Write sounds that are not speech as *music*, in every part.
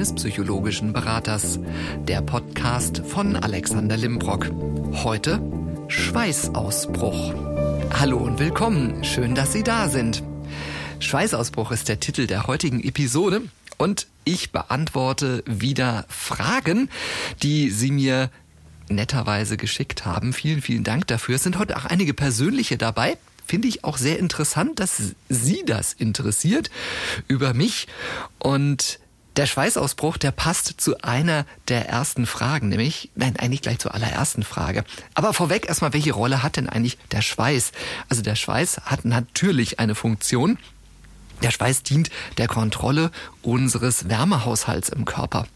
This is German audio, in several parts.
eines psychologischen Beraters. Der Podcast von Alexander Limbrock. Heute Schweißausbruch. Hallo und willkommen. Schön, dass Sie da sind. Schweißausbruch ist der Titel der heutigen Episode und ich beantworte wieder Fragen, die Sie mir netterweise geschickt haben. Vielen, vielen Dank dafür. Es sind heute auch einige persönliche dabei finde ich auch sehr interessant, dass Sie das interessiert über mich. Und der Schweißausbruch, der passt zu einer der ersten Fragen, nämlich, nein, eigentlich gleich zur allerersten Frage. Aber vorweg erstmal, welche Rolle hat denn eigentlich der Schweiß? Also der Schweiß hat natürlich eine Funktion. Der Schweiß dient der Kontrolle unseres Wärmehaushalts im Körper.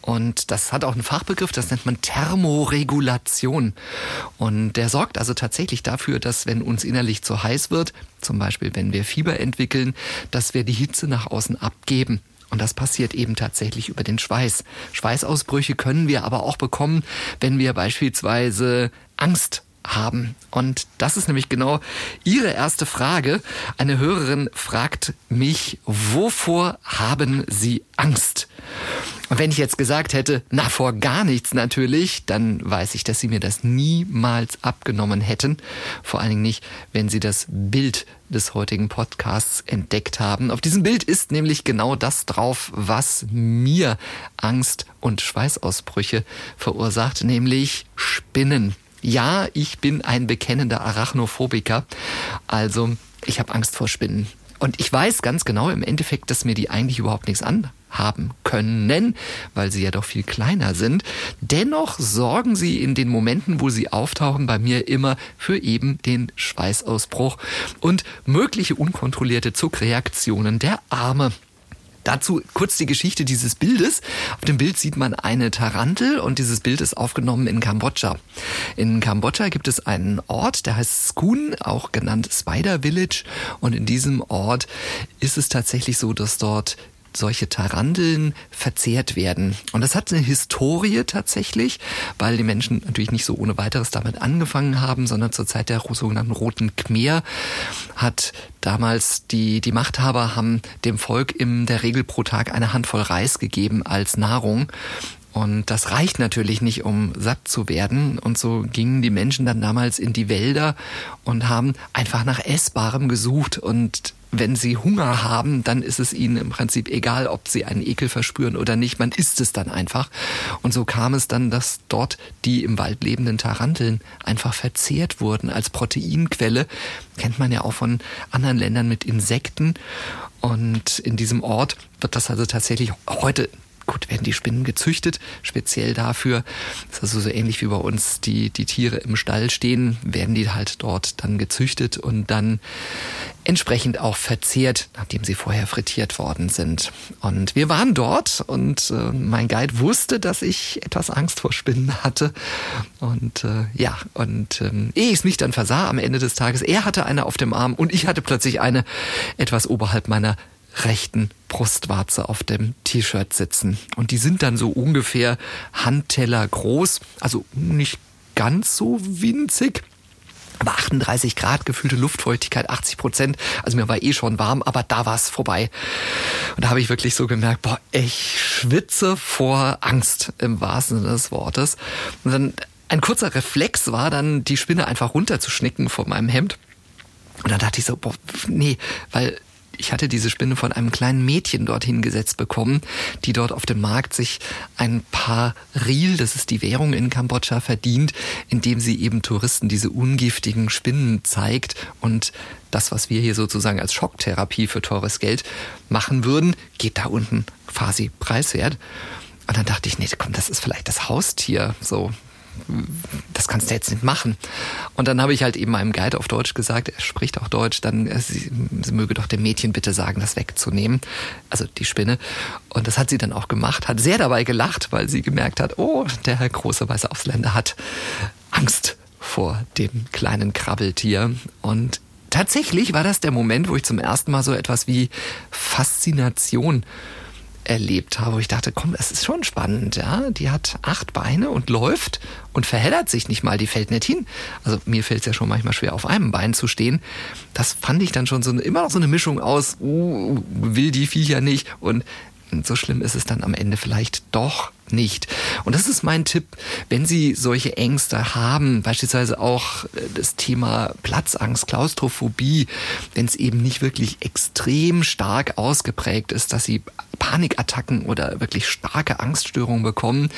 Und das hat auch einen Fachbegriff, das nennt man Thermoregulation. Und der sorgt also tatsächlich dafür, dass wenn uns innerlich zu heiß wird, zum Beispiel wenn wir Fieber entwickeln, dass wir die Hitze nach außen abgeben. Und das passiert eben tatsächlich über den Schweiß. Schweißausbrüche können wir aber auch bekommen, wenn wir beispielsweise Angst haben. Und das ist nämlich genau Ihre erste Frage. Eine Hörerin fragt mich, wovor haben Sie Angst? Und wenn ich jetzt gesagt hätte, na vor gar nichts natürlich, dann weiß ich, dass Sie mir das niemals abgenommen hätten. Vor allen Dingen nicht, wenn Sie das Bild des heutigen Podcasts entdeckt haben. Auf diesem Bild ist nämlich genau das drauf, was mir Angst und Schweißausbrüche verursacht, nämlich Spinnen. Ja, ich bin ein bekennender Arachnophobiker. Also, ich habe Angst vor Spinnen. Und ich weiß ganz genau im Endeffekt, dass mir die eigentlich überhaupt nichts anhaben können, weil sie ja doch viel kleiner sind. Dennoch sorgen sie in den Momenten, wo sie auftauchen, bei mir immer für eben den Schweißausbruch und mögliche unkontrollierte Zuckreaktionen der Arme. Dazu kurz die Geschichte dieses Bildes. Auf dem Bild sieht man eine Tarantel und dieses Bild ist aufgenommen in Kambodscha. In Kambodscha gibt es einen Ort, der heißt Skun, auch genannt Spider Village. Und in diesem Ort ist es tatsächlich so, dass dort solche Taranteln verzehrt werden. Und das hat eine Historie tatsächlich, weil die Menschen natürlich nicht so ohne weiteres damit angefangen haben, sondern zur Zeit der sogenannten Roten Khmer hat damals die, die Machthaber haben dem Volk in der Regel pro Tag eine Handvoll Reis gegeben als Nahrung. Und das reicht natürlich nicht, um satt zu werden. Und so gingen die Menschen dann damals in die Wälder und haben einfach nach Essbarem gesucht. Und wenn sie Hunger haben, dann ist es ihnen im Prinzip egal, ob sie einen Ekel verspüren oder nicht. Man isst es dann einfach. Und so kam es dann, dass dort die im Wald lebenden Taranteln einfach verzehrt wurden als Proteinquelle. Kennt man ja auch von anderen Ländern mit Insekten. Und in diesem Ort wird das also tatsächlich heute Gut, werden die Spinnen gezüchtet, speziell dafür. Das ist also so ähnlich wie bei uns die, die Tiere im Stall stehen, werden die halt dort dann gezüchtet und dann entsprechend auch verzehrt, nachdem sie vorher frittiert worden sind. Und wir waren dort und äh, mein Guide wusste, dass ich etwas Angst vor Spinnen hatte. Und äh, ja, und ähm, ehe ich es mich dann versah am Ende des Tages, er hatte eine auf dem Arm und ich hatte plötzlich eine etwas oberhalb meiner rechten Brustwarze auf dem T-Shirt sitzen. Und die sind dann so ungefähr Handteller groß, also nicht ganz so winzig. Aber 38 Grad, gefühlte Luftfeuchtigkeit 80 Prozent. Also mir war eh schon warm, aber da war es vorbei. Und da habe ich wirklich so gemerkt, boah, ich schwitze vor Angst im wahrsten Sinne des Wortes. Und dann ein kurzer Reflex war dann, die Spinne einfach runterzuschnicken von meinem Hemd. Und dann dachte ich so, boah, nee, weil ich hatte diese Spinne von einem kleinen Mädchen dorthin gesetzt bekommen, die dort auf dem Markt sich ein paar Riel, das ist die Währung in Kambodscha, verdient, indem sie eben Touristen diese ungiftigen Spinnen zeigt und das, was wir hier sozusagen als Schocktherapie für teures Geld machen würden, geht da unten quasi preiswert. Und dann dachte ich, nee, komm, das ist vielleicht das Haustier, so das kannst du jetzt nicht machen. Und dann habe ich halt eben meinem Guide auf Deutsch gesagt, er spricht auch Deutsch, dann äh, sie, sie möge doch dem Mädchen bitte sagen, das wegzunehmen, also die Spinne. Und das hat sie dann auch gemacht, hat sehr dabei gelacht, weil sie gemerkt hat, oh, der große weiße Ausländer hat Angst vor dem kleinen Krabbeltier. Und tatsächlich war das der Moment, wo ich zum ersten Mal so etwas wie Faszination erlebt habe, wo ich dachte, komm, das ist schon spannend, ja. Die hat acht Beine und läuft und verheddert sich nicht mal, die fällt nicht hin. Also mir fällt es ja schon manchmal schwer, auf einem Bein zu stehen. Das fand ich dann schon so immer noch so eine Mischung aus, uh, will die Viecher nicht und so schlimm ist es dann am Ende vielleicht doch nicht. Und das ist mein Tipp, wenn Sie solche Ängste haben, beispielsweise auch äh, das Thema Platzangst, Klaustrophobie, wenn es eben nicht wirklich extrem stark ausgeprägt ist, dass Sie Panikattacken oder wirklich starke Angststörungen bekommen,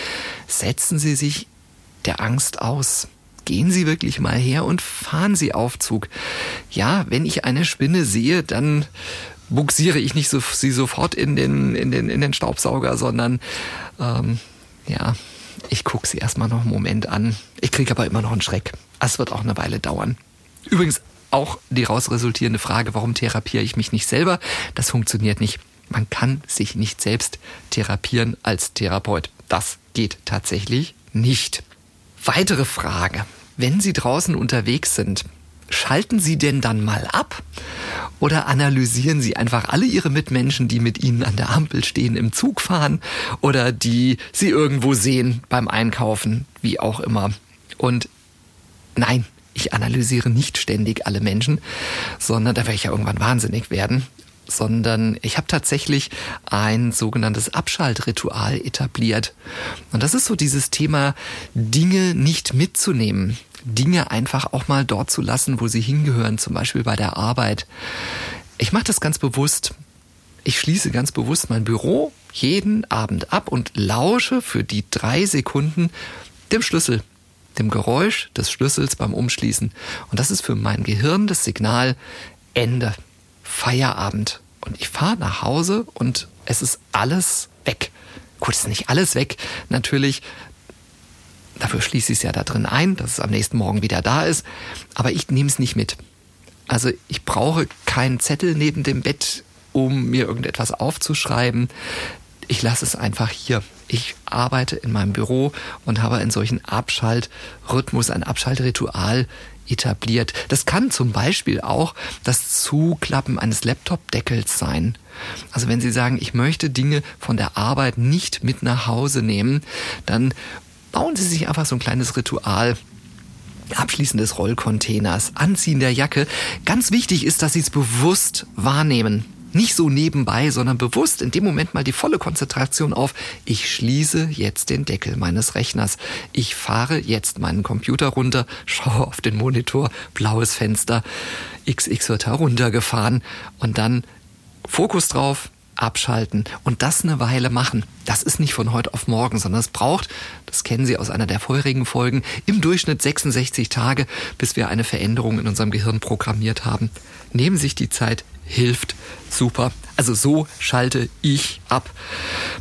setzen Sie sich der Angst aus. Gehen Sie wirklich mal her und fahren Sie Aufzug. Ja, wenn ich eine Spinne sehe, dann buxiere ich nicht so, sie sofort in den, in den, in den Staubsauger, sondern ähm, ja, ich gucke sie erstmal noch einen Moment an. Ich kriege aber immer noch einen Schreck. Es wird auch eine Weile dauern. Übrigens auch die raus resultierende Frage, warum therapiere ich mich nicht selber? Das funktioniert nicht. Man kann sich nicht selbst therapieren als Therapeut. Das geht tatsächlich nicht. Weitere Frage. Wenn Sie draußen unterwegs sind, schalten Sie denn dann mal ab? Oder analysieren Sie einfach alle Ihre Mitmenschen, die mit Ihnen an der Ampel stehen, im Zug fahren oder die Sie irgendwo sehen beim Einkaufen, wie auch immer. Und nein, ich analysiere nicht ständig alle Menschen, sondern da werde ich ja irgendwann wahnsinnig werden sondern ich habe tatsächlich ein sogenanntes Abschaltritual etabliert. Und das ist so dieses Thema, Dinge nicht mitzunehmen. Dinge einfach auch mal dort zu lassen, wo sie hingehören, zum Beispiel bei der Arbeit. Ich mache das ganz bewusst. Ich schließe ganz bewusst mein Büro jeden Abend ab und lausche für die drei Sekunden dem Schlüssel, dem Geräusch des Schlüssels beim Umschließen. Und das ist für mein Gehirn das Signal Ende, Feierabend. Und ich fahre nach Hause und es ist alles weg. Gut, ist nicht alles weg, natürlich, Dafür schließe ich es ja da drin ein, dass es am nächsten Morgen wieder da ist. Aber ich nehme es nicht mit. Also ich brauche keinen Zettel neben dem Bett, um mir irgendetwas aufzuschreiben. Ich lasse es einfach hier. Ich arbeite in meinem Büro und habe einen solchen Abschaltrhythmus, ein Abschaltritual etabliert. Das kann zum Beispiel auch das Zuklappen eines Laptop-Deckels sein. Also wenn Sie sagen, ich möchte Dinge von der Arbeit nicht mit nach Hause nehmen, dann bauen Sie sich einfach so ein kleines Ritual Abschließen des Rollcontainers, Anziehen der Jacke. Ganz wichtig ist, dass Sie es bewusst wahrnehmen. Nicht so nebenbei, sondern bewusst in dem Moment mal die volle Konzentration auf, ich schließe jetzt den Deckel meines Rechners. Ich fahre jetzt meinen Computer runter, schaue auf den Monitor, blaues Fenster, XX wird heruntergefahren und dann Fokus drauf, abschalten und das eine Weile machen. Das ist nicht von heute auf morgen, sondern es braucht, das kennen Sie aus einer der vorherigen Folgen, im Durchschnitt 66 Tage, bis wir eine Veränderung in unserem Gehirn programmiert haben. Nehmen sich die Zeit, hilft super. Also so schalte ich ab.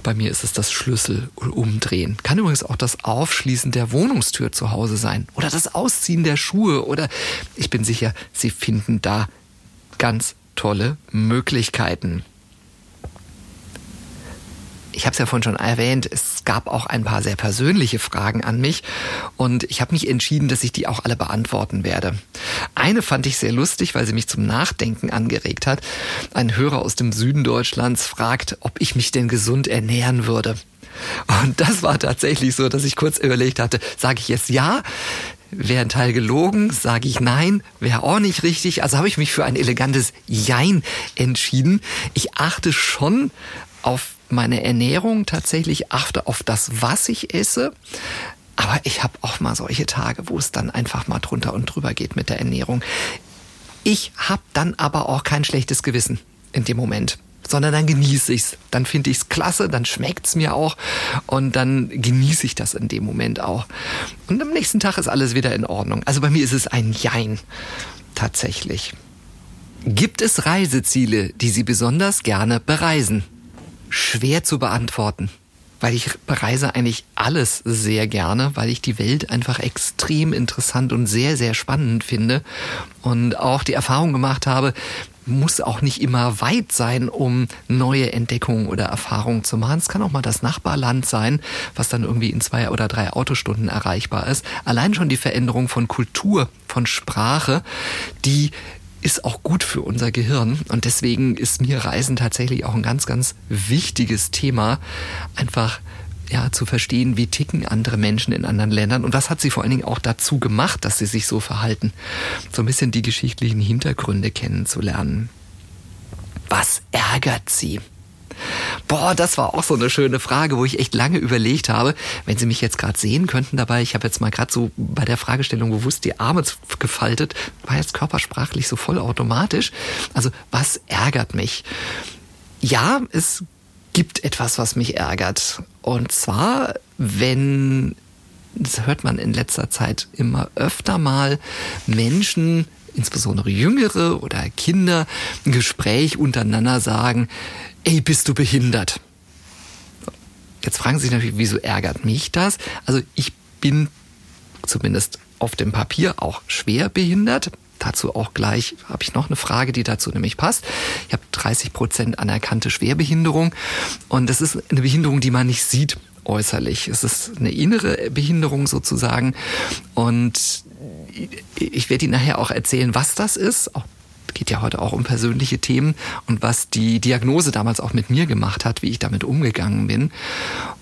Bei mir ist es das Schlüssel umdrehen. Kann übrigens auch das Aufschließen der Wohnungstür zu Hause sein oder das Ausziehen der Schuhe oder ich bin sicher, Sie finden da ganz tolle Möglichkeiten ich habe es ja vorhin schon erwähnt, es gab auch ein paar sehr persönliche Fragen an mich und ich habe mich entschieden, dass ich die auch alle beantworten werde. Eine fand ich sehr lustig, weil sie mich zum Nachdenken angeregt hat. Ein Hörer aus dem Süden Deutschlands fragt, ob ich mich denn gesund ernähren würde. Und das war tatsächlich so, dass ich kurz überlegt hatte, sage ich jetzt ja, wäre ein Teil gelogen, sage ich nein, wäre auch nicht richtig. Also habe ich mich für ein elegantes Jein entschieden. Ich achte schon auf meine Ernährung tatsächlich achte auf das, was ich esse. Aber ich habe auch mal solche Tage, wo es dann einfach mal drunter und drüber geht mit der Ernährung. Ich habe dann aber auch kein schlechtes Gewissen in dem Moment, sondern dann genieße ich's. Dann finde ich's klasse, dann schmeckt's mir auch und dann genieße ich das in dem Moment auch. Und am nächsten Tag ist alles wieder in Ordnung. Also bei mir ist es ein Jein tatsächlich. Gibt es Reiseziele, die Sie besonders gerne bereisen? Schwer zu beantworten. Weil ich bereise eigentlich alles sehr gerne, weil ich die Welt einfach extrem interessant und sehr, sehr spannend finde. Und auch die Erfahrung gemacht habe, muss auch nicht immer weit sein, um neue Entdeckungen oder Erfahrungen zu machen. Es kann auch mal das Nachbarland sein, was dann irgendwie in zwei oder drei Autostunden erreichbar ist. Allein schon die Veränderung von Kultur, von Sprache, die ist auch gut für unser Gehirn. Und deswegen ist mir Reisen tatsächlich auch ein ganz, ganz wichtiges Thema. Einfach ja, zu verstehen, wie ticken andere Menschen in anderen Ländern und was hat sie vor allen Dingen auch dazu gemacht, dass sie sich so verhalten. So ein bisschen die geschichtlichen Hintergründe kennenzulernen. Was ärgert sie? Boah, das war auch so eine schöne Frage, wo ich echt lange überlegt habe. Wenn Sie mich jetzt gerade sehen könnten dabei, ich habe jetzt mal gerade so bei der Fragestellung bewusst die Arme gefaltet, war jetzt körpersprachlich so vollautomatisch. Also was ärgert mich? Ja, es gibt etwas, was mich ärgert. Und zwar, wenn, das hört man in letzter Zeit immer öfter mal, Menschen, insbesondere Jüngere oder Kinder, ein Gespräch untereinander sagen, ey, bist du behindert? Jetzt fragen Sie sich natürlich, wieso ärgert mich das? Also ich bin zumindest auf dem Papier auch schwer behindert. Dazu auch gleich habe ich noch eine Frage, die dazu nämlich passt. Ich habe 30 Prozent anerkannte Schwerbehinderung und das ist eine Behinderung, die man nicht sieht äußerlich. Es ist eine innere Behinderung sozusagen und ich werde Ihnen nachher auch erzählen, was das ist, auch geht ja heute auch um persönliche Themen und was die Diagnose damals auch mit mir gemacht hat, wie ich damit umgegangen bin.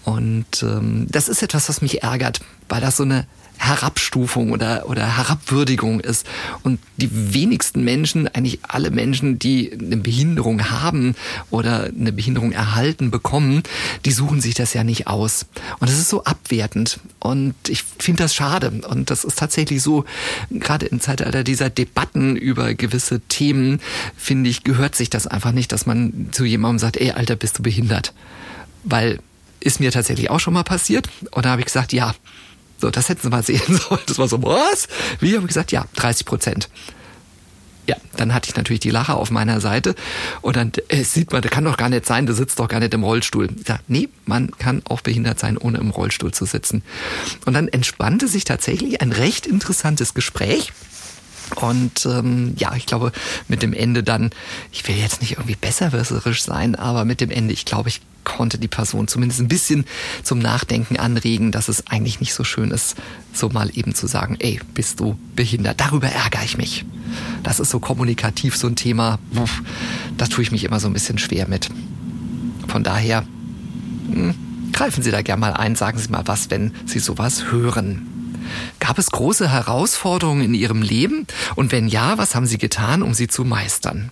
Und ähm, das ist etwas, was mich ärgert, weil das so eine Herabstufung oder, oder Herabwürdigung ist. Und die wenigsten Menschen, eigentlich alle Menschen, die eine Behinderung haben oder eine Behinderung erhalten bekommen, die suchen sich das ja nicht aus. Und das ist so abwertend. Und ich finde das schade. Und das ist tatsächlich so, gerade im Zeitalter dieser Debatten über gewisse Themen, finde ich, gehört sich das einfach nicht, dass man zu jemandem sagt, ey, Alter, bist du behindert? Weil ist mir tatsächlich auch schon mal passiert. Und da habe ich gesagt, ja, so, das hätten sie mal sehen *laughs* sollen. Das war so, was? Wie? Habe ich gesagt, ja, 30 Prozent. Ja, dann hatte ich natürlich die Lache auf meiner Seite und dann äh, sieht man, das kann doch gar nicht sein, du sitzt doch gar nicht im Rollstuhl. Ich sag, nee, man kann auch behindert sein, ohne im Rollstuhl zu sitzen. Und dann entspannte sich tatsächlich ein recht interessantes Gespräch. Und ähm, ja, ich glaube, mit dem Ende dann, ich will jetzt nicht irgendwie besserwisserisch sein, aber mit dem Ende, ich glaube, ich konnte die Person zumindest ein bisschen zum Nachdenken anregen, dass es eigentlich nicht so schön ist, so mal eben zu sagen, ey, bist du behindert? Darüber ärgere ich mich. Das ist so kommunikativ so ein Thema, da tue ich mich immer so ein bisschen schwer mit. Von daher, hm, greifen Sie da gerne mal ein, sagen Sie mal was, wenn Sie sowas hören. Gab es große Herausforderungen in Ihrem Leben? Und wenn ja, was haben Sie getan, um sie zu meistern?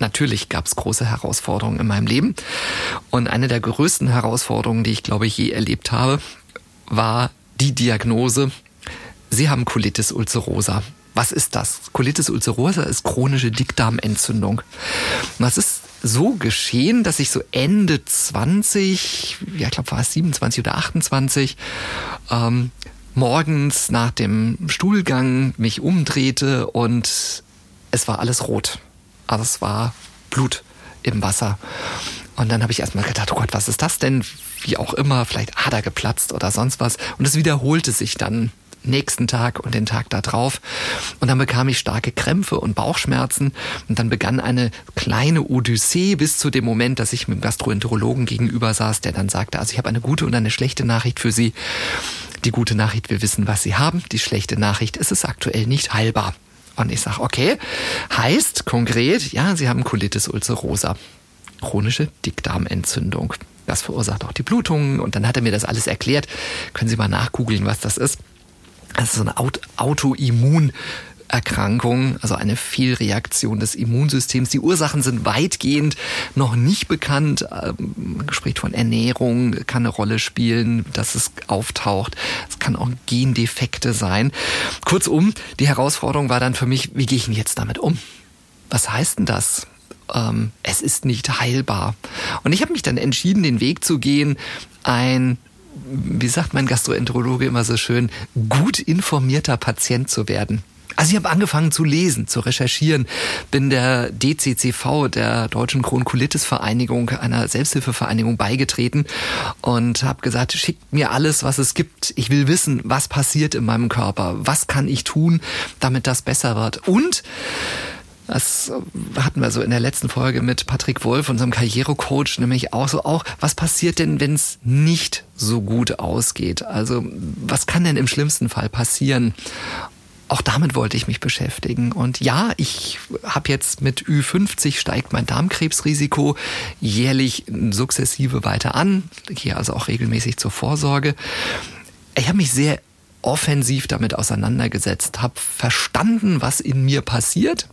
Natürlich gab es große Herausforderungen in meinem Leben. Und eine der größten Herausforderungen, die ich glaube ich je erlebt habe, war die Diagnose, Sie haben Colitis ulcerosa. Was ist das? Colitis ulcerosa ist chronische Dickdarmentzündung. Und das ist so geschehen, dass ich so Ende 20, ja, ich glaube war es 27 oder 28, ähm, morgens nach dem Stuhlgang mich umdrehte und es war alles rot. Also es war Blut im Wasser. Und dann habe ich erstmal gedacht, oh Gott, was ist das denn? Wie auch immer, vielleicht Ader geplatzt oder sonst was. Und es wiederholte sich dann nächsten Tag und den Tag darauf. Und dann bekam ich starke Krämpfe und Bauchschmerzen. Und dann begann eine kleine Odyssee bis zu dem Moment, dass ich mit dem Gastroenterologen gegenüber saß, der dann sagte, also ich habe eine gute und eine schlechte Nachricht für Sie. Die gute Nachricht, wir wissen, was Sie haben. Die schlechte Nachricht, es ist aktuell nicht heilbar. Und ich sage, okay, heißt konkret, ja, Sie haben Colitis ulcerosa, chronische Dickdarmentzündung. Das verursacht auch die Blutungen und dann hat er mir das alles erklärt. Können Sie mal nachgoogeln, was das ist. Das ist so eine Autoimmun Erkrankung, also eine Fehlreaktion des Immunsystems. Die Ursachen sind weitgehend noch nicht bekannt. Man ähm, spricht von Ernährung, kann eine Rolle spielen, dass es auftaucht. Es kann auch Gendefekte sein. Kurzum, die Herausforderung war dann für mich, wie gehe ich denn jetzt damit um? Was heißt denn das? Ähm, es ist nicht heilbar. Und ich habe mich dann entschieden, den Weg zu gehen, ein wie sagt mein Gastroenterologe immer so schön, gut informierter Patient zu werden. Also ich habe angefangen zu lesen, zu recherchieren, bin der DCCV, der Deutschen Kronkulitis-Vereinigung, einer Selbsthilfevereinigung beigetreten und habe gesagt, schickt mir alles, was es gibt. Ich will wissen, was passiert in meinem Körper, was kann ich tun, damit das besser wird. Und das hatten wir so in der letzten Folge mit Patrick Wolf, unserem Karrierecoach, nämlich auch so auch, was passiert denn, wenn es nicht so gut ausgeht? Also was kann denn im schlimmsten Fall passieren? Auch damit wollte ich mich beschäftigen. Und ja, ich habe jetzt mit Ü50 steigt mein Darmkrebsrisiko jährlich sukzessive weiter an. Gehe also auch regelmäßig zur Vorsorge. Ich habe mich sehr offensiv damit auseinandergesetzt, habe verstanden, was in mir passiert,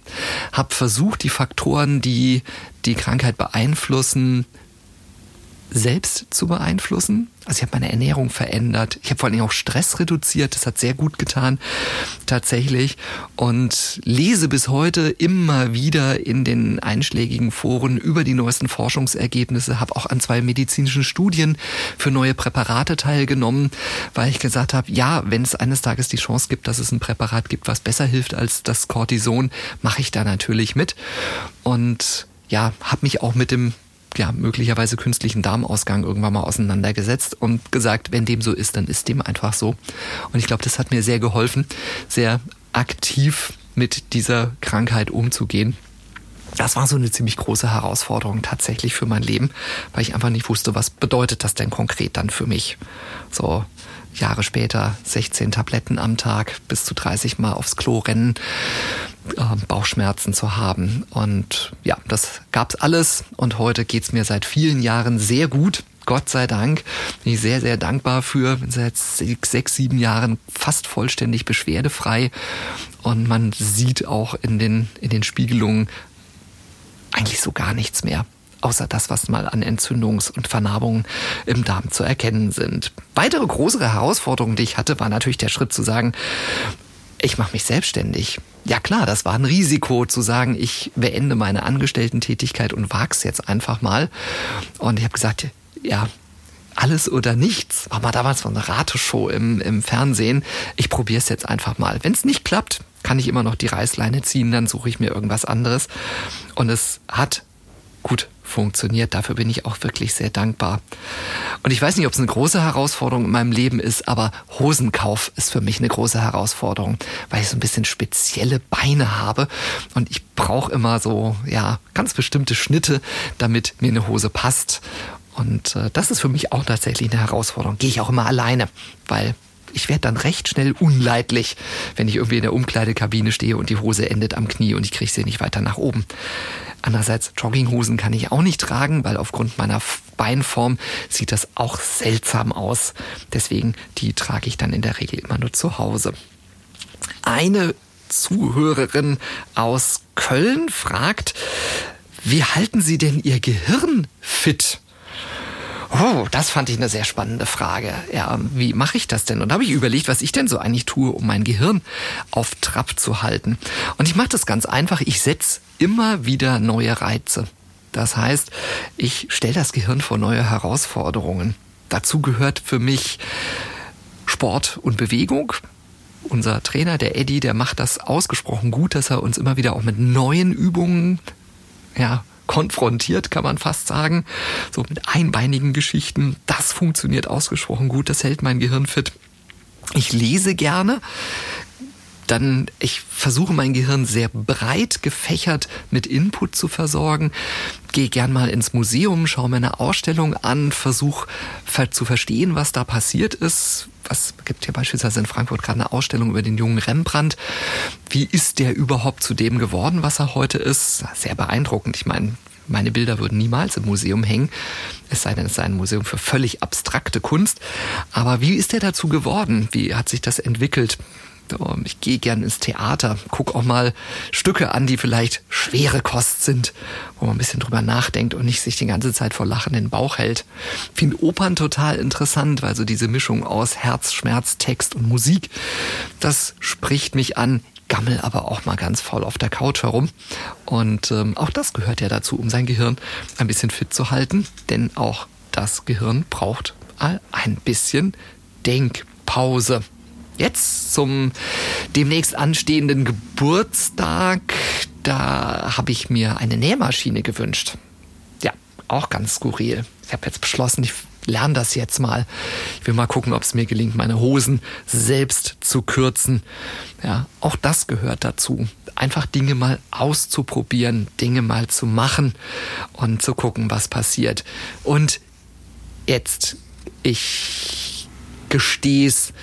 habe versucht, die Faktoren, die die Krankheit beeinflussen, selbst zu beeinflussen. Also ich habe meine Ernährung verändert. Ich habe vor allem auch Stress reduziert. Das hat sehr gut getan, tatsächlich. Und lese bis heute immer wieder in den einschlägigen Foren über die neuesten Forschungsergebnisse. Habe auch an zwei medizinischen Studien für neue Präparate teilgenommen, weil ich gesagt habe, ja, wenn es eines Tages die Chance gibt, dass es ein Präparat gibt, was besser hilft als das Cortison, mache ich da natürlich mit. Und ja, habe mich auch mit dem ja, möglicherweise künstlichen Darmausgang irgendwann mal auseinandergesetzt und gesagt, wenn dem so ist, dann ist dem einfach so. Und ich glaube, das hat mir sehr geholfen, sehr aktiv mit dieser Krankheit umzugehen. Das war so eine ziemlich große Herausforderung tatsächlich für mein Leben, weil ich einfach nicht wusste, was bedeutet das denn konkret dann für mich. So Jahre später 16 Tabletten am Tag, bis zu 30 Mal aufs Klo rennen, äh, Bauchschmerzen zu haben. Und ja, das gab's alles. Und heute geht's mir seit vielen Jahren sehr gut. Gott sei Dank. Bin ich sehr, sehr dankbar für. Seit sechs, sieben Jahren fast vollständig beschwerdefrei. Und man sieht auch in den, in den Spiegelungen eigentlich so gar nichts mehr außer das, was mal an Entzündungs- und Vernarbungen im Darm zu erkennen sind. Weitere größere Herausforderungen, die ich hatte, war natürlich der Schritt zu sagen, ich mache mich selbstständig. Ja klar, das war ein Risiko zu sagen, ich beende meine Angestellten-Tätigkeit und wag's jetzt einfach mal. Und ich habe gesagt, ja, alles oder nichts. War mal damals so eine Rateshow im, im Fernsehen. Ich probiere es jetzt einfach mal. Wenn es nicht klappt, kann ich immer noch die Reißleine ziehen, dann suche ich mir irgendwas anderes. Und es hat gut funktioniert. Dafür bin ich auch wirklich sehr dankbar. Und ich weiß nicht, ob es eine große Herausforderung in meinem Leben ist, aber Hosenkauf ist für mich eine große Herausforderung, weil ich so ein bisschen spezielle Beine habe und ich brauche immer so, ja, ganz bestimmte Schnitte, damit mir eine Hose passt. Und äh, das ist für mich auch tatsächlich eine Herausforderung. Gehe ich auch immer alleine, weil ich werde dann recht schnell unleidlich, wenn ich irgendwie in der Umkleidekabine stehe und die Hose endet am Knie und ich kriege sie nicht weiter nach oben. Andererseits Jogginghosen kann ich auch nicht tragen, weil aufgrund meiner Beinform sieht das auch seltsam aus. Deswegen die trage ich dann in der Regel immer nur zu Hause. Eine Zuhörerin aus Köln fragt, wie halten Sie denn Ihr Gehirn fit? Oh, das fand ich eine sehr spannende Frage. Ja, wie mache ich das denn? Und da habe ich überlegt, was ich denn so eigentlich tue, um mein Gehirn auf Trab zu halten. Und ich mache das ganz einfach. Ich setze immer wieder neue Reize. Das heißt, ich stelle das Gehirn vor neue Herausforderungen. Dazu gehört für mich Sport und Bewegung. Unser Trainer, der Eddie, der macht das ausgesprochen gut, dass er uns immer wieder auch mit neuen Übungen ja, konfrontiert, kann man fast sagen. So mit einbeinigen Geschichten. Das funktioniert ausgesprochen gut. Das hält mein Gehirn fit. Ich lese gerne. Dann, ich versuche mein Gehirn sehr breit gefächert mit Input zu versorgen. Gehe gern mal ins Museum, schaue mir eine Ausstellung an, versuche zu verstehen, was da passiert ist, was gibt hier beispielsweise in Frankfurt gerade eine Ausstellung über den jungen Rembrandt. Wie ist der überhaupt zu dem geworden, was er heute ist? Sehr beeindruckend. Ich meine, meine Bilder würden niemals im Museum hängen, es sei denn, es sei ein Museum für völlig abstrakte Kunst. Aber wie ist der dazu geworden? Wie hat sich das entwickelt? Ich gehe gern ins Theater, guck auch mal Stücke an, die vielleicht schwere Kost sind, wo man ein bisschen drüber nachdenkt und nicht sich die ganze Zeit vor Lachen den Bauch hält. Finde Opern total interessant, weil so diese Mischung aus Herz, Schmerz, Text und Musik, das spricht mich an gammel aber auch mal ganz faul auf der Couch herum. Und ähm, auch das gehört ja dazu, um sein Gehirn ein bisschen fit zu halten. Denn auch das Gehirn braucht ein bisschen Denkpause. Jetzt zum demnächst anstehenden Geburtstag, da habe ich mir eine Nähmaschine gewünscht. Ja, auch ganz skurril. Ich habe jetzt beschlossen, ich lerne das jetzt mal. Ich will mal gucken, ob es mir gelingt, meine Hosen selbst zu kürzen. Ja, auch das gehört dazu. Einfach Dinge mal auszuprobieren, Dinge mal zu machen und zu gucken, was passiert. Und jetzt, ich Gestehs.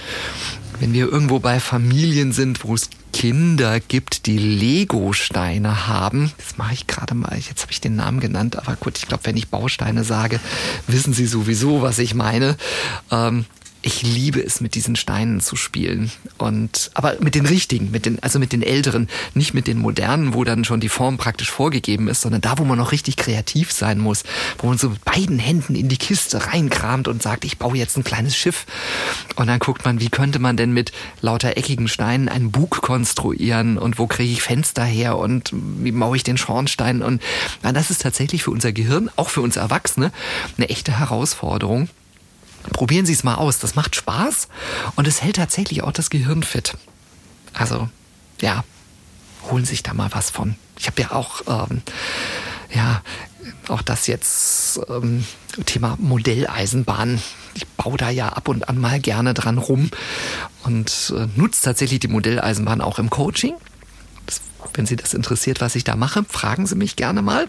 Wenn wir irgendwo bei Familien sind, wo es Kinder gibt, die Lego-Steine haben. Das mache ich gerade mal. Jetzt habe ich den Namen genannt, aber gut, ich glaube, wenn ich Bausteine sage, wissen Sie sowieso, was ich meine. Ähm, ich liebe es, mit diesen Steinen zu spielen. Und, aber mit den richtigen, mit den, also mit den älteren, nicht mit den modernen, wo dann schon die Form praktisch vorgegeben ist, sondern da, wo man noch richtig kreativ sein muss, wo man so mit beiden Händen in die Kiste reinkramt und sagt, ich baue jetzt ein kleines Schiff. Und dann guckt man, wie könnte man denn mit lauter eckigen Steinen einen Bug konstruieren und wo kriege ich Fenster her und wie baue ich den Schornstein und na, das ist tatsächlich für unser Gehirn, auch für uns Erwachsene, eine echte Herausforderung. Probieren Sie es mal aus. Das macht Spaß und es hält tatsächlich auch das Gehirn fit. Also, ja, holen sich da mal was von. Ich habe ja auch, ähm, ja, auch das jetzt ähm, Thema Modelleisenbahn. Ich baue da ja ab und an mal gerne dran rum und äh, nutze tatsächlich die Modelleisenbahn auch im Coaching. Wenn Sie das interessiert, was ich da mache, fragen Sie mich gerne mal.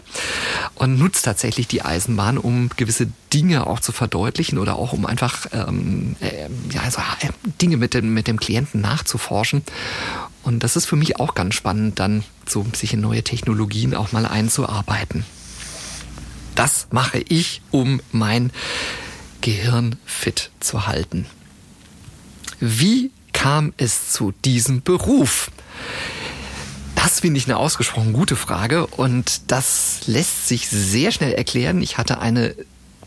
Und nutzt tatsächlich die Eisenbahn, um gewisse Dinge auch zu verdeutlichen oder auch um einfach ähm, äh, ja, also, äh, Dinge mit dem, mit dem Klienten nachzuforschen. Und das ist für mich auch ganz spannend, dann so sich in neue Technologien auch mal einzuarbeiten. Das mache ich, um mein Gehirn fit zu halten. Wie kam es zu diesem Beruf? Das finde ich eine ausgesprochen gute Frage und das lässt sich sehr schnell erklären. Ich hatte eine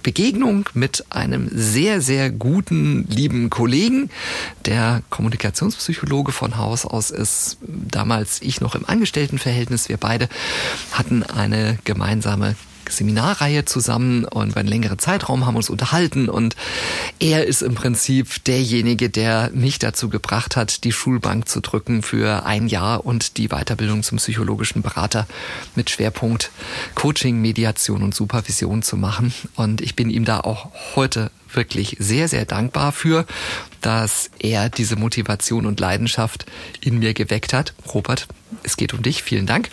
Begegnung mit einem sehr, sehr guten, lieben Kollegen, der Kommunikationspsychologe von Haus aus ist. Damals ich noch im Angestelltenverhältnis. Wir beide hatten eine gemeinsame Seminarreihe zusammen und über einen längeren Zeitraum haben uns unterhalten und er ist im Prinzip derjenige, der mich dazu gebracht hat, die Schulbank zu drücken für ein Jahr und die Weiterbildung zum psychologischen Berater mit Schwerpunkt Coaching, Mediation und Supervision zu machen. Und ich bin ihm da auch heute wirklich sehr, sehr dankbar für, dass er diese Motivation und Leidenschaft in mir geweckt hat. Robert, es geht um dich. Vielen Dank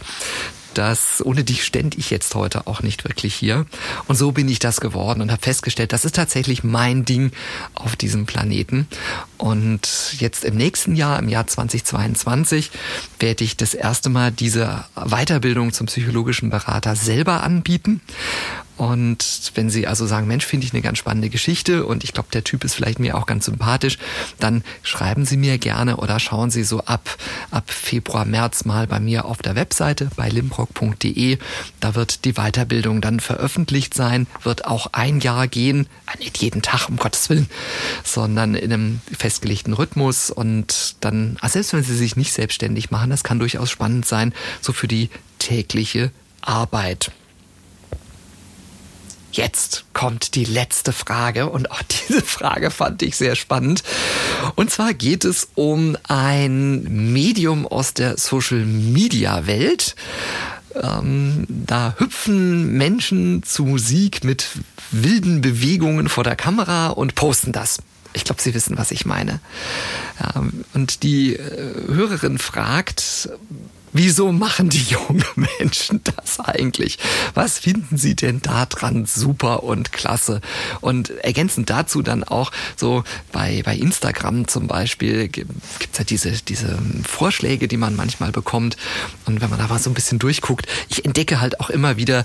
das, ohne dich stände ich jetzt heute auch nicht wirklich hier. Und so bin ich das geworden und habe festgestellt, das ist tatsächlich mein Ding auf diesem Planeten. Und jetzt im nächsten Jahr, im Jahr 2022, werde ich das erste Mal diese Weiterbildung zum psychologischen Berater selber anbieten. Und wenn Sie also sagen, Mensch, finde ich eine ganz spannende Geschichte und ich glaube, der Typ ist vielleicht mir auch ganz sympathisch, dann schreiben Sie mir gerne oder schauen Sie so ab, ab Februar, März mal bei mir auf der Webseite bei limprock.de. Da wird die Weiterbildung dann veröffentlicht sein, wird auch ein Jahr gehen, ah, nicht jeden Tag, um Gottes Willen, sondern in einem festgelegten Rhythmus und dann, also selbst wenn Sie sich nicht selbstständig machen, das kann durchaus spannend sein, so für die tägliche Arbeit. Jetzt kommt die letzte Frage und auch *laughs* diese Frage fand ich sehr spannend. Und zwar geht es um ein Medium aus der Social-Media-Welt. Ähm, da hüpfen Menschen zu Musik mit wilden Bewegungen vor der Kamera und posten das. Ich glaube, Sie wissen, was ich meine. Ähm, und die äh, Hörerin fragt, Wieso machen die jungen *laughs* Menschen das eigentlich? Was finden sie denn da dran super und klasse? Und ergänzend dazu dann auch so bei, bei Instagram zum Beispiel gibt's ja diese, diese Vorschläge, die man manchmal bekommt. Und wenn man da mal so ein bisschen durchguckt, ich entdecke halt auch immer wieder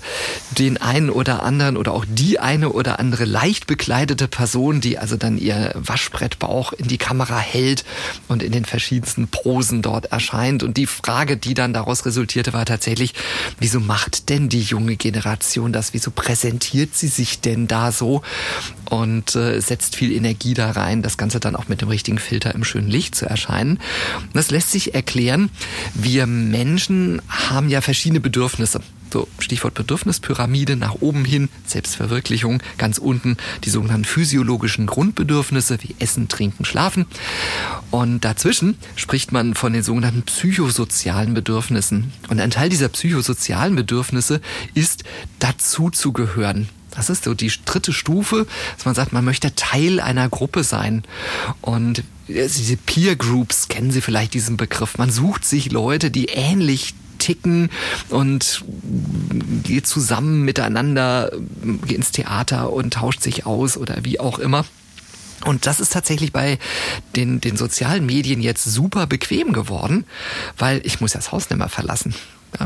den einen oder anderen oder auch die eine oder andere leicht bekleidete Person, die also dann ihr Waschbrettbauch in die Kamera hält und in den verschiedensten Posen dort erscheint. Und die Frage, die dann dann daraus resultierte, war tatsächlich, wieso macht denn die junge Generation das? Wieso präsentiert sie sich denn da so? Und äh, setzt viel Energie da rein, das Ganze dann auch mit dem richtigen Filter im schönen Licht zu erscheinen. Das lässt sich erklären. Wir Menschen haben ja verschiedene Bedürfnisse. So, Stichwort Bedürfnispyramide nach oben hin, Selbstverwirklichung, ganz unten die sogenannten physiologischen Grundbedürfnisse wie Essen, Trinken, Schlafen. Und dazwischen spricht man von den sogenannten psychosozialen Bedürfnissen. Und ein Teil dieser psychosozialen Bedürfnisse ist dazu zu gehören. Das ist so die dritte Stufe, dass man sagt, man möchte Teil einer Gruppe sein. Und diese Peer Groups kennen Sie vielleicht diesen Begriff. Man sucht sich Leute, die ähnlich ticken und geht zusammen miteinander ins Theater und tauscht sich aus oder wie auch immer. Und das ist tatsächlich bei den, den sozialen Medien jetzt super bequem geworden, weil ich muss das Haus nicht mehr verlassen.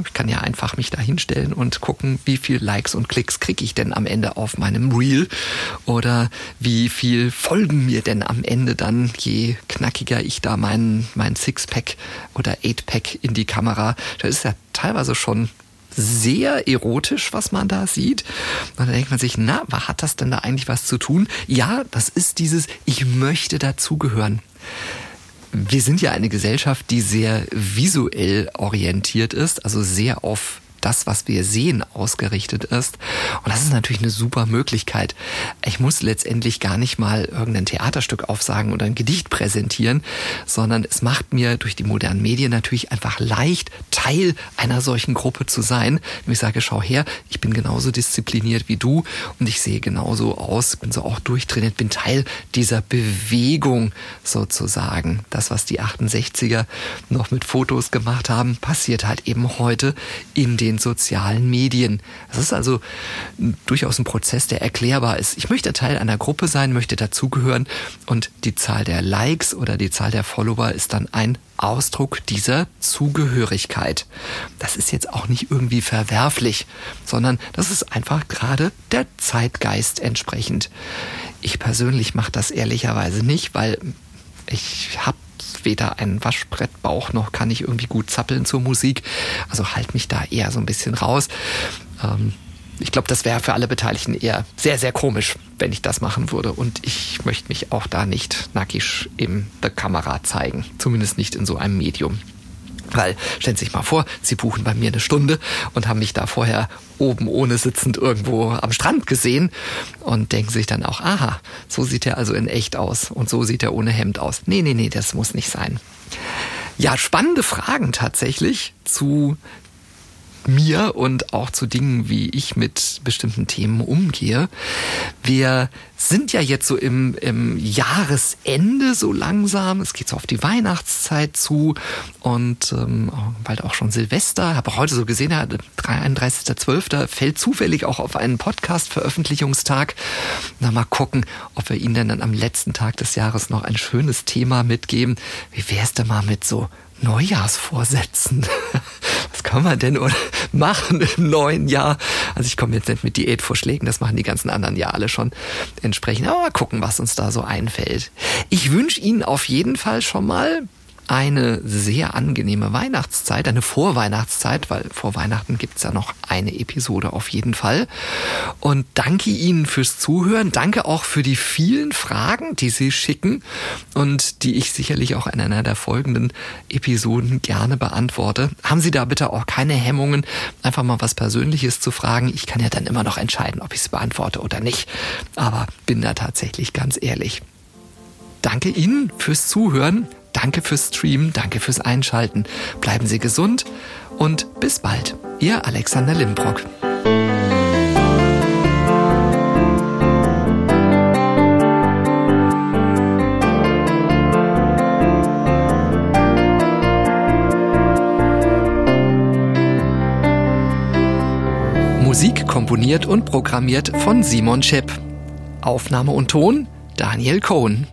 Ich kann ja einfach mich da hinstellen und gucken, wie viel Likes und Klicks kriege ich denn am Ende auf meinem Reel oder wie viel folgen mir denn am Ende dann, je knackiger ich da mein, mein Sixpack oder Eightpack in die Kamera. Das ist ja teilweise schon sehr erotisch, was man da sieht. Und dann denkt man sich, na, was hat das denn da eigentlich was zu tun? Ja, das ist dieses, ich möchte dazugehören. Wir sind ja eine Gesellschaft, die sehr visuell orientiert ist, also sehr auf das, was wir sehen, ausgerichtet ist. Und das ist natürlich eine super Möglichkeit. Ich muss letztendlich gar nicht mal irgendein Theaterstück aufsagen oder ein Gedicht präsentieren, sondern es macht mir durch die modernen Medien natürlich einfach leicht, Teil einer solchen Gruppe zu sein. Wenn ich sage, schau her, ich bin genauso diszipliniert wie du und ich sehe genauso aus, bin so auch durchtrainiert, bin Teil dieser Bewegung sozusagen. Das, was die 68er noch mit Fotos gemacht haben, passiert halt eben heute in den sozialen Medien. Das ist also durchaus ein Prozess, der erklärbar ist. Ich möchte Teil einer Gruppe sein, möchte dazugehören und die Zahl der Likes oder die Zahl der Follower ist dann ein Ausdruck dieser Zugehörigkeit. Das ist jetzt auch nicht irgendwie verwerflich, sondern das ist einfach gerade der Zeitgeist entsprechend. Ich persönlich mache das ehrlicherweise nicht, weil ich habe weder einen Waschbrettbauch noch kann ich irgendwie gut zappeln zur Musik. Also halt mich da eher so ein bisschen raus. Ähm, ich glaube, das wäre für alle Beteiligten eher sehr, sehr komisch, wenn ich das machen würde. Und ich möchte mich auch da nicht nackig in der Kamera zeigen. Zumindest nicht in so einem Medium. Weil, stellen Sie sich mal vor, Sie buchen bei mir eine Stunde und haben mich da vorher oben ohne sitzend irgendwo am Strand gesehen und denken sich dann auch, aha, so sieht er also in echt aus und so sieht er ohne Hemd aus. Nee, nee, nee, das muss nicht sein. Ja, spannende Fragen tatsächlich zu mir und auch zu Dingen, wie ich mit bestimmten Themen umgehe. Wir sind ja jetzt so im, im Jahresende so langsam. Es geht so auf die Weihnachtszeit zu und ähm, bald auch schon Silvester. Habe heute so gesehen, ja, 31.12. fällt zufällig auch auf einen Podcast-Veröffentlichungstag. Na, mal gucken, ob wir Ihnen dann am letzten Tag des Jahres noch ein schönes Thema mitgeben. Wie wär's denn mal mit so Neujahrsvorsätzen. *laughs* Was kann man denn machen im neuen Jahr? Also ich komme jetzt nicht mit Diätvorschlägen, das machen die ganzen anderen ja alle schon entsprechend. Aber mal gucken, was uns da so einfällt. Ich wünsche Ihnen auf jeden Fall schon mal eine sehr angenehme Weihnachtszeit, eine Vorweihnachtszeit, weil vor Weihnachten gibt's ja noch eine Episode auf jeden Fall. Und danke Ihnen fürs Zuhören. Danke auch für die vielen Fragen, die Sie schicken und die ich sicherlich auch in einer der folgenden Episoden gerne beantworte. Haben Sie da bitte auch keine Hemmungen, einfach mal was Persönliches zu fragen. Ich kann ja dann immer noch entscheiden, ob ich es beantworte oder nicht. Aber bin da tatsächlich ganz ehrlich. Danke Ihnen fürs Zuhören. Danke fürs Streamen, danke fürs Einschalten. Bleiben Sie gesund und bis bald. Ihr Alexander Limbrock. Musik komponiert und programmiert von Simon Schepp. Aufnahme und Ton Daniel Cohn.